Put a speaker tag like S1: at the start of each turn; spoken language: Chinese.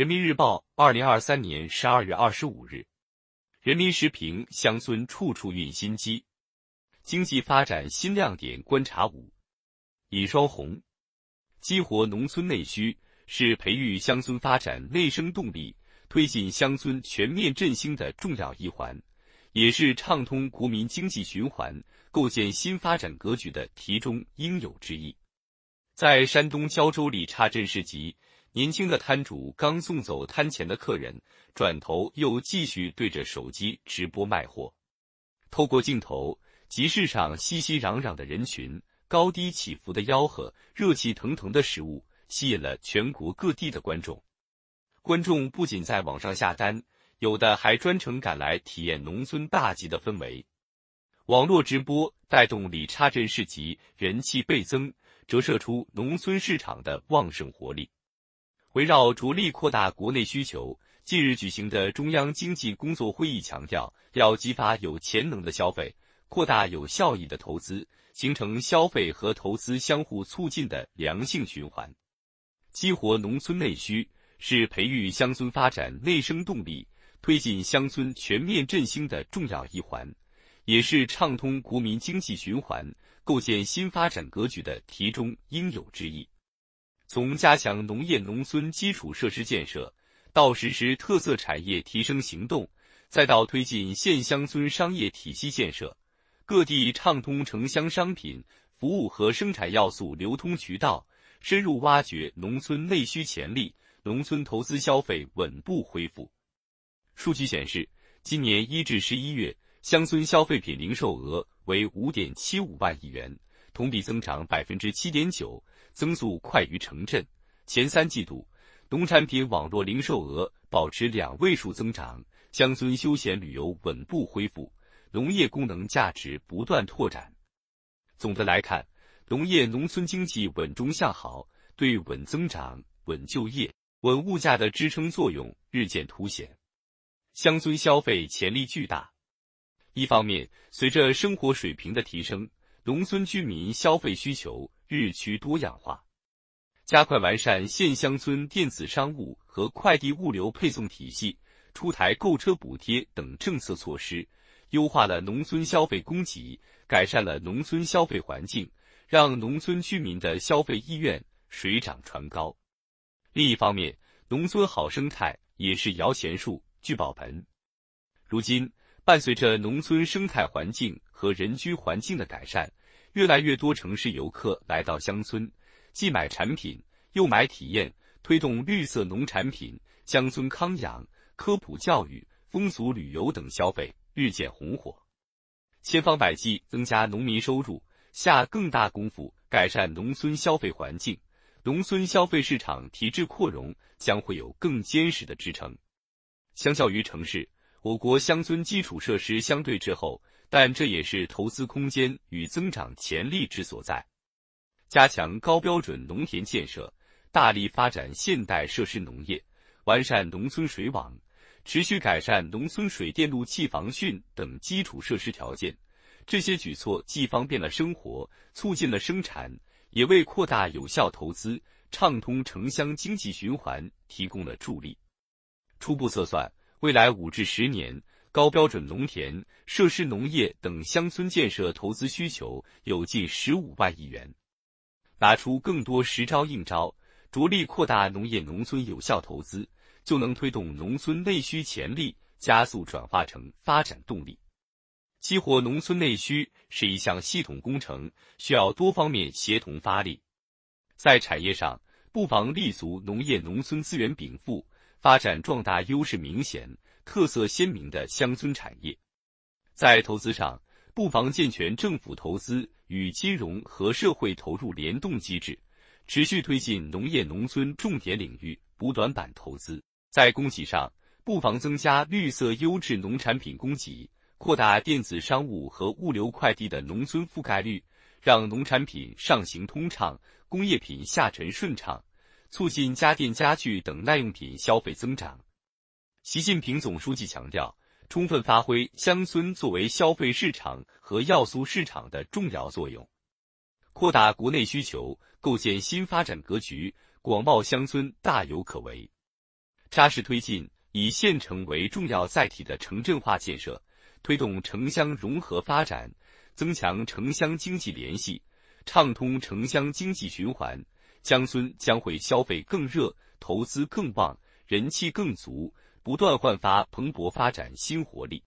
S1: 人民日报，二零二三年十二月二十五日。人民时评：乡村处处蕴心机，经济发展新亮点观察五。尹双红，激活农村内需是培育乡村发展内生动力、推进乡村全面振兴的重要一环，也是畅通国民经济循环、构建新发展格局的题中应有之义。在山东胶州里岔镇市集，年轻的摊主刚送走摊前的客人，转头又继续对着手机直播卖货。透过镜头，集市上熙熙攘攘的人群。高低起伏的吆喝，热气腾腾的食物，吸引了全国各地的观众。观众不仅在网上下单，有的还专程赶来体验农村大集的氛围。网络直播带动里叉镇市集人气倍增，折射出农村市场的旺盛活力。围绕着力扩大国内需求，近日举行的中央经济工作会议强调，要激发有潜能的消费，扩大有效益的投资。形成消费和投资相互促进的良性循环，激活农村内需是培育乡村发展内生动力、推进乡村全面振兴的重要一环，也是畅通国民经济循环、构建新发展格局的题中应有之义。从加强农业农村基础设施建设，到实施特色产业提升行动，再到推进县乡村商业体系建设。各地畅通城乡商品、服务和生产要素流通渠道，深入挖掘农村内需潜力，农村投资消费稳步恢复。数据显示，今年一至十一月，乡村消费品零售额为五点七五万亿元，同比增长百分之七点九，增速快于城镇。前三季度，农产品网络零售额保持两位数增长，乡村休闲旅游稳步恢复。农业功能价值不断拓展。总的来看，农业农村经济稳中向好，对稳增长、稳就业、稳物价的支撑作用日渐凸显。乡村消费潜力巨大。一方面，随着生活水平的提升，农村居民消费需求日趋多样化。加快完善县乡村电子商务和快递物流配送体系，出台购车补贴等政策措施。优化了农村消费供给，改善了农村消费环境，让农村居民的消费意愿水涨船高。另一方面，农村好生态也是摇钱树、聚宝盆。如今，伴随着农村生态环境和人居环境的改善，越来越多城市游客来到乡村，既买产品又买体验，推动绿色农产品、乡村康养、科普教育、风俗旅游等消费。日渐红火，千方百计增加农民收入，下更大功夫改善农村消费环境，农村消费市场体制扩容将会有更坚实的支撑。相较于城市，我国乡村基础设施相对滞后，但这也是投资空间与增长潜力之所在。加强高标准农田建设，大力发展现代设施农业，完善农村水网。持续改善农村水电路气防汛等基础设施条件，这些举措既方便了生活，促进了生产，也为扩大有效投资、畅通城乡经济循环提供了助力。初步测算，未来五至十年，高标准农田、设施农业等乡村建设投资需求有近十五万亿元。拿出更多实招硬招，着力扩大农业农村有效投资。就能推动农村内需潜力加速转化成发展动力。激活农村内需是一项系统工程，需要多方面协同发力。在产业上，不妨立足农业农村资源禀赋，发展壮大优势明显、特色鲜明的乡村产业；在投资上，不妨健全政府投资与金融和社会投入联动机制，持续推进农业农村重点领域补短板投资。在供给上，不妨增加绿色优质农产品供给，扩大电子商务和物流快递的农村覆盖率，让农产品上行通畅，工业品下沉顺畅，促进家电家具等耐用品消费增长。习近平总书记强调，充分发挥乡村作为消费市场和要素市场的重要作用，扩大国内需求，构建新发展格局，广袤乡村大有可为。扎实推进以县城为重要载体的城镇化建设，推动城乡融合发展，增强城乡经济联系，畅通城乡经济循环，江村将会消费更热，投资更旺，人气更足，不断焕发蓬勃发展新活力。